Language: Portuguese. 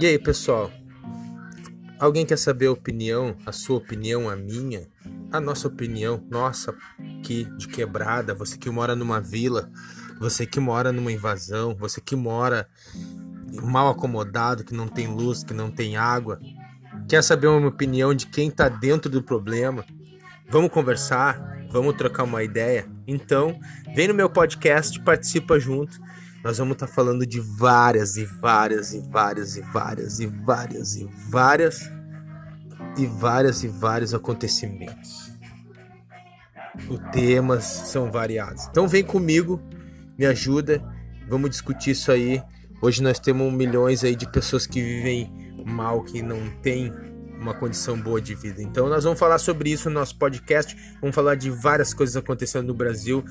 E aí, pessoal? Alguém quer saber a opinião, a sua opinião, a minha? A nossa opinião, nossa, que de quebrada, você que mora numa vila, você que mora numa invasão, você que mora mal acomodado, que não tem luz, que não tem água. Quer saber uma opinião de quem tá dentro do problema? Vamos conversar? Vamos trocar uma ideia? Então, vem no meu podcast, participa junto nós vamos estar tá falando de várias e várias e várias e várias e várias e várias e várias e vários acontecimentos. Os temas são variados. Então vem comigo, me ajuda, vamos discutir isso aí. Hoje nós temos milhões aí de pessoas que vivem mal, que não têm uma condição boa de vida. Então nós vamos falar sobre isso no nosso podcast, vamos falar de várias coisas acontecendo no Brasil.